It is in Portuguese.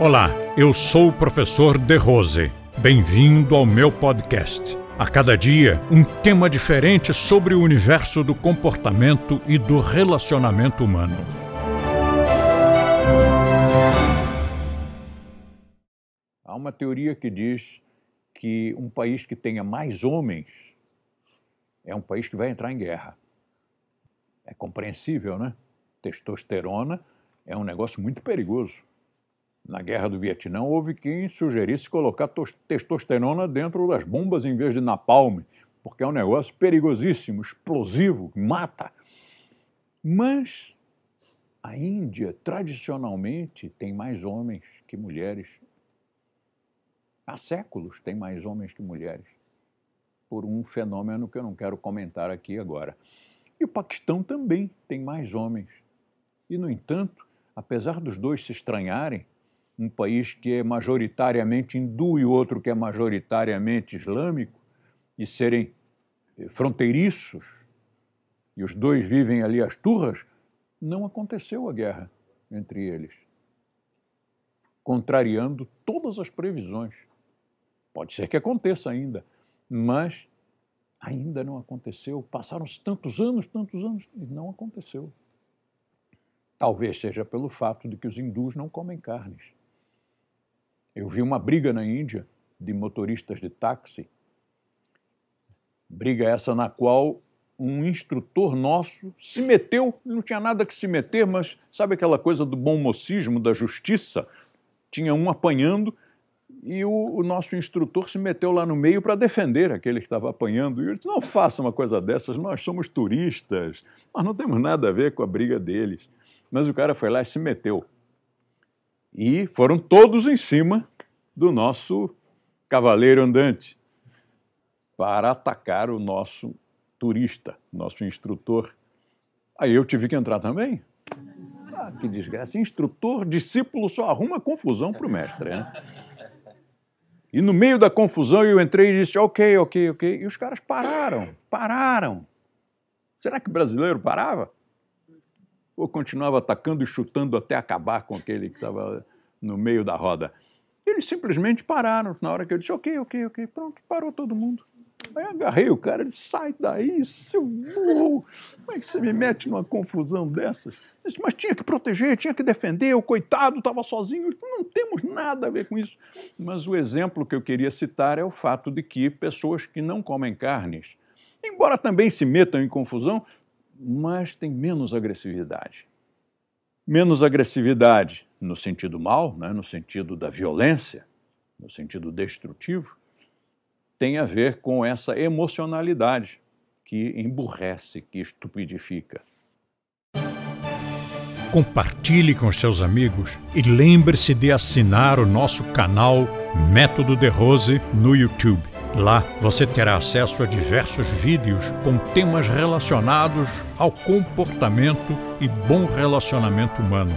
Olá, eu sou o professor De Rose. Bem-vindo ao meu podcast. A cada dia, um tema diferente sobre o universo do comportamento e do relacionamento humano. Há uma teoria que diz que um país que tenha mais homens é um país que vai entrar em guerra. É compreensível, né? Testosterona é um negócio muito perigoso. Na guerra do Vietnã, houve quem sugerisse colocar testosterona dentro das bombas em vez de napalm, porque é um negócio perigosíssimo, explosivo, mata. Mas a Índia, tradicionalmente, tem mais homens que mulheres. Há séculos tem mais homens que mulheres, por um fenômeno que eu não quero comentar aqui agora. E o Paquistão também tem mais homens. E, no entanto, apesar dos dois se estranharem, um país que é majoritariamente hindu e outro que é majoritariamente islâmico, e serem eh, fronteiriços, e os dois vivem ali as turras, não aconteceu a guerra entre eles, contrariando todas as previsões. Pode ser que aconteça ainda, mas ainda não aconteceu. Passaram-se tantos anos, tantos anos, e não aconteceu. Talvez seja pelo fato de que os hindus não comem carnes. Eu vi uma briga na Índia de motoristas de táxi. Briga essa na qual um instrutor nosso se meteu, não tinha nada que se meter, mas sabe aquela coisa do bom mocismo, da justiça? Tinha um apanhando e o, o nosso instrutor se meteu lá no meio para defender aquele que estava apanhando. E eu disse: não faça uma coisa dessas, nós somos turistas, nós não temos nada a ver com a briga deles. Mas o cara foi lá e se meteu e foram todos em cima do nosso cavaleiro andante para atacar o nosso turista, nosso instrutor. Aí eu tive que entrar também. Ah, que desgraça. Instrutor, discípulo só arruma confusão para o mestre, né? E no meio da confusão eu entrei e disse: ok, ok, ok. E os caras pararam, pararam. Será que brasileiro parava? ou continuava atacando e chutando até acabar com aquele que estava no meio da roda. Eles simplesmente pararam na hora que eu disse, ok, ok, ok, pronto, parou todo mundo. Aí agarrei o cara e disse, sai daí, seu burro, como é que você me mete numa confusão dessas? Disse, mas tinha que proteger, tinha que defender, o coitado estava sozinho, não temos nada a ver com isso. Mas o exemplo que eu queria citar é o fato de que pessoas que não comem carnes, embora também se metam em confusão, mas tem menos agressividade. Menos agressividade no sentido mal, né, no sentido da violência, no sentido destrutivo, tem a ver com essa emocionalidade que emburrece, que estupidifica. Compartilhe com seus amigos e lembre-se de assinar o nosso canal Método de Rose no YouTube. Lá você terá acesso a diversos vídeos com temas relacionados ao comportamento e bom relacionamento humano.